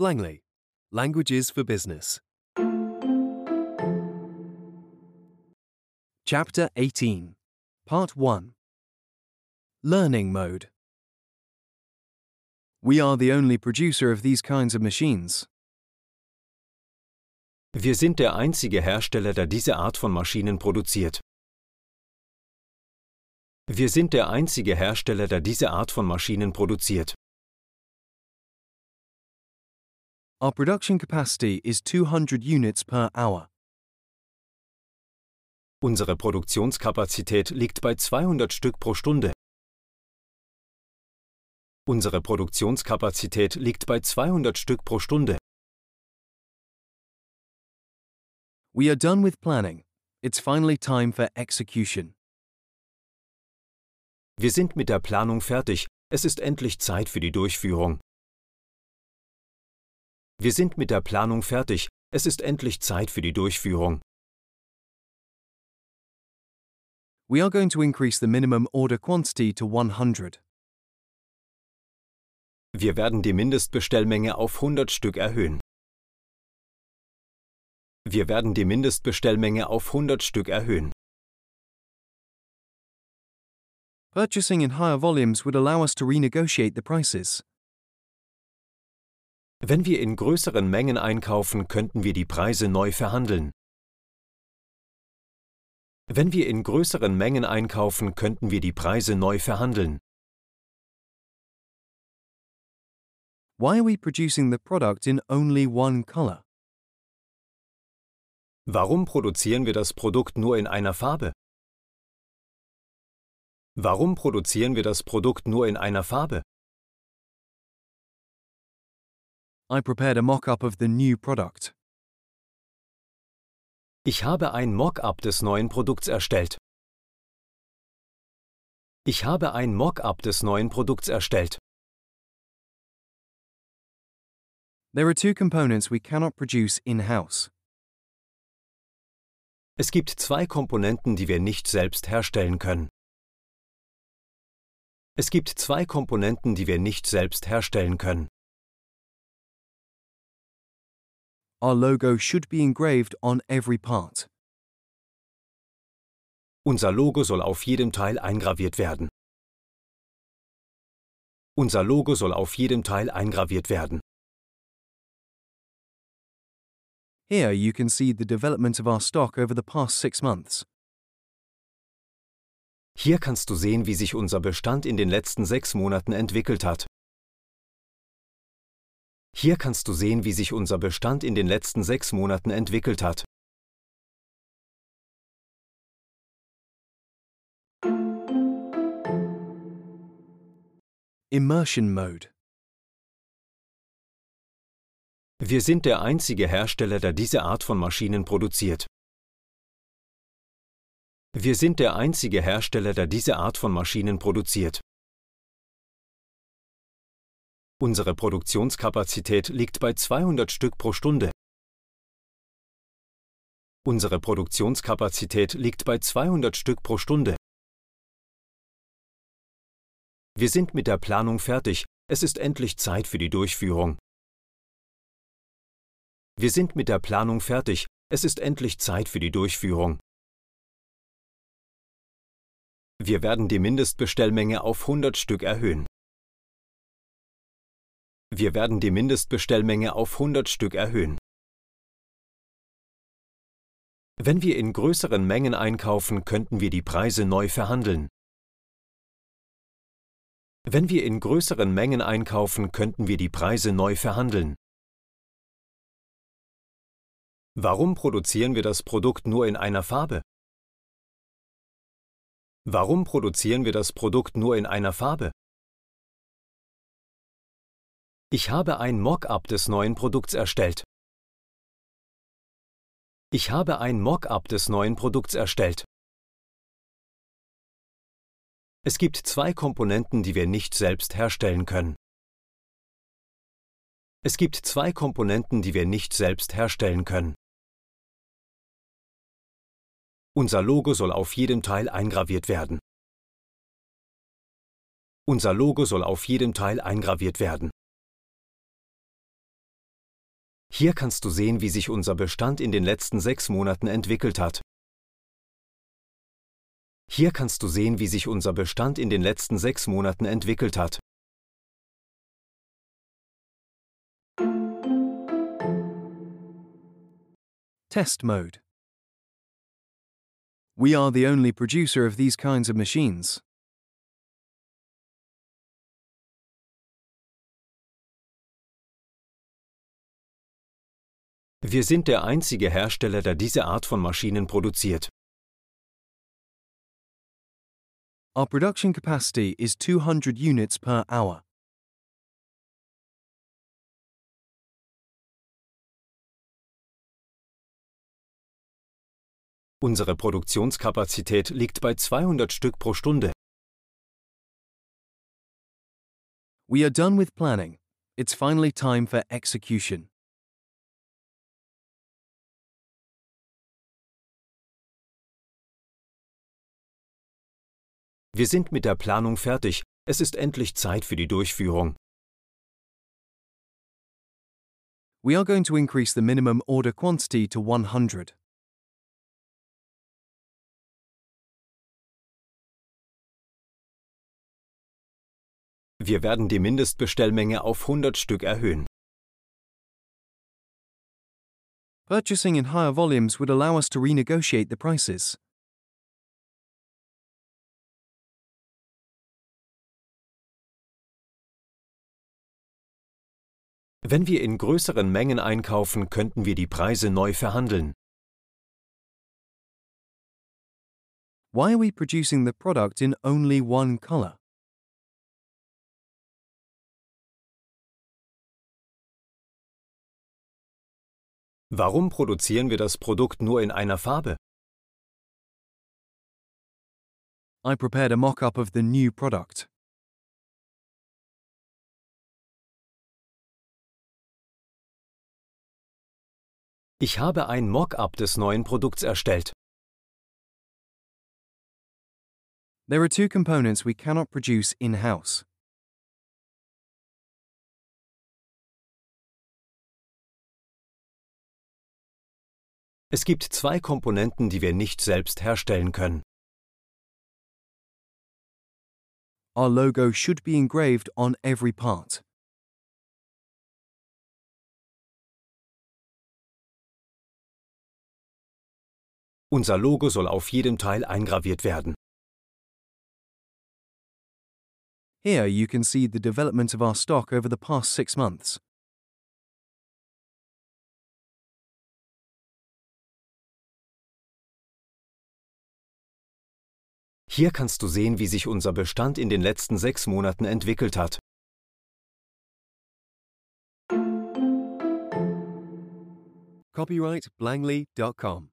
Langley, Languages for Business. Chapter 18, Part 1 Learning Mode. We are the only producer of these kinds of machines. Wir sind der einzige Hersteller, der diese Art von Maschinen produziert. Wir sind der einzige Hersteller, der diese Art von Maschinen produziert. Our production capacity is 200 units per hour. Unsere Produktionskapazität liegt bei 200 Stück pro Stunde. Unsere Produktionskapazität liegt bei 200 Stück pro Stunde. We are done with planning. It's finally time for execution. Wir sind mit der Planung fertig. Es ist endlich Zeit für die Durchführung. Wir sind mit der Planung fertig. Es ist endlich Zeit für die Durchführung. We are going to increase the minimum order quantity to 100. Wir werden die Mindestbestellmenge auf 100 Stück erhöhen. Wir werden die Mindestbestellmenge auf 100 Stück erhöhen. Purchasing in higher volumes would allow us to renegotiate the prices. Wenn wir in größeren Mengen einkaufen, könnten wir die Preise neu verhandeln. Wenn wir in größeren Mengen einkaufen, könnten wir die Preise neu verhandeln. Why are we producing the product in only one color? Warum produzieren wir das Produkt nur in einer Farbe? Warum produzieren wir das Produkt nur in einer Farbe? I prepared a mock-up of the new product. Ich habe ein Mock-up des neuen Produkts erstellt. Ich habe ein Mock-up des neuen Produkts erstellt. There are two components we cannot produce in-house. Es gibt zwei Komponenten, die wir nicht selbst herstellen können. Es gibt zwei Komponenten, die wir nicht selbst herstellen können. Our logo should be engraved on every part. Unser Logo soll auf jedem Teil eingraviert werden. Unser Logo soll auf jedem Teil eingraviert werden. Here you can see the development of our stock over the past six months. Hier kannst du sehen, wie sich unser Bestand in den letzten sechs Monaten entwickelt hat. Hier kannst du sehen, wie sich unser Bestand in den letzten sechs Monaten entwickelt hat. Immersion Mode. Wir sind der einzige Hersteller, der diese Art von Maschinen produziert. Wir sind der einzige Hersteller, der diese Art von Maschinen produziert. Unsere Produktionskapazität liegt bei 200 Stück pro Stunde. Unsere Produktionskapazität liegt bei 200 Stück pro Stunde. Wir sind mit der Planung fertig. Es ist endlich Zeit für die Durchführung. Wir sind mit der Planung fertig. Es ist endlich Zeit für die Durchführung. Wir werden die Mindestbestellmenge auf 100 Stück erhöhen. Wir werden die Mindestbestellmenge auf 100 Stück erhöhen. Wenn wir in größeren Mengen einkaufen, könnten wir die Preise neu verhandeln. Wenn wir in größeren Mengen einkaufen, könnten wir die Preise neu verhandeln. Warum produzieren wir das Produkt nur in einer Farbe? Warum produzieren wir das Produkt nur in einer Farbe? Ich habe ein Mock-up des neuen Produkts erstellt. Ich habe ein Mock-up des neuen Produkts erstellt. Es gibt zwei Komponenten, die wir nicht selbst herstellen können. Es gibt zwei Komponenten, die wir nicht selbst herstellen können. Unser Logo soll auf jedem Teil eingraviert werden. Unser Logo soll auf jedem Teil eingraviert werden. Hier kannst du sehen, wie sich unser Bestand in den letzten sechs Monaten entwickelt hat. Hier kannst du sehen, wie sich unser Bestand in den letzten sechs Monaten entwickelt hat. Test mode. We are the only producer of these kinds of machines. Wir sind der einzige Hersteller, der diese Art von Maschinen produziert. Our production capacity is 200 units per hour. Unsere Produktionskapazität liegt bei 200 Stück pro Stunde. We are done with planning. It's finally time for execution. Wir sind mit der Planung fertig. Es ist endlich Zeit für die Durchführung. We are going to increase the minimum order quantity to 100. Wir werden die Mindestbestellmenge auf 100 Stück erhöhen. Purchasing in higher volumes would allow us to renegotiate the prices. Wenn wir in größeren Mengen einkaufen, könnten wir die Preise neu verhandeln. Why are we producing the product in only one color? Warum produzieren wir das Produkt nur in einer Farbe? I prepared a mock up of the new product. Ich habe ein Mock-up des neuen Produkts erstellt. There are two components we cannot produce in house. Es gibt zwei Komponenten, die wir nicht selbst herstellen können. Our logo should be engraved on every part. Unser Logo soll auf jedem Teil eingraviert werden. Here you can see the development of our stock over the past six months. Hier kannst du sehen, wie sich unser Bestand in den letzten sechs Monaten entwickelt hat. Copyright Blangley.com.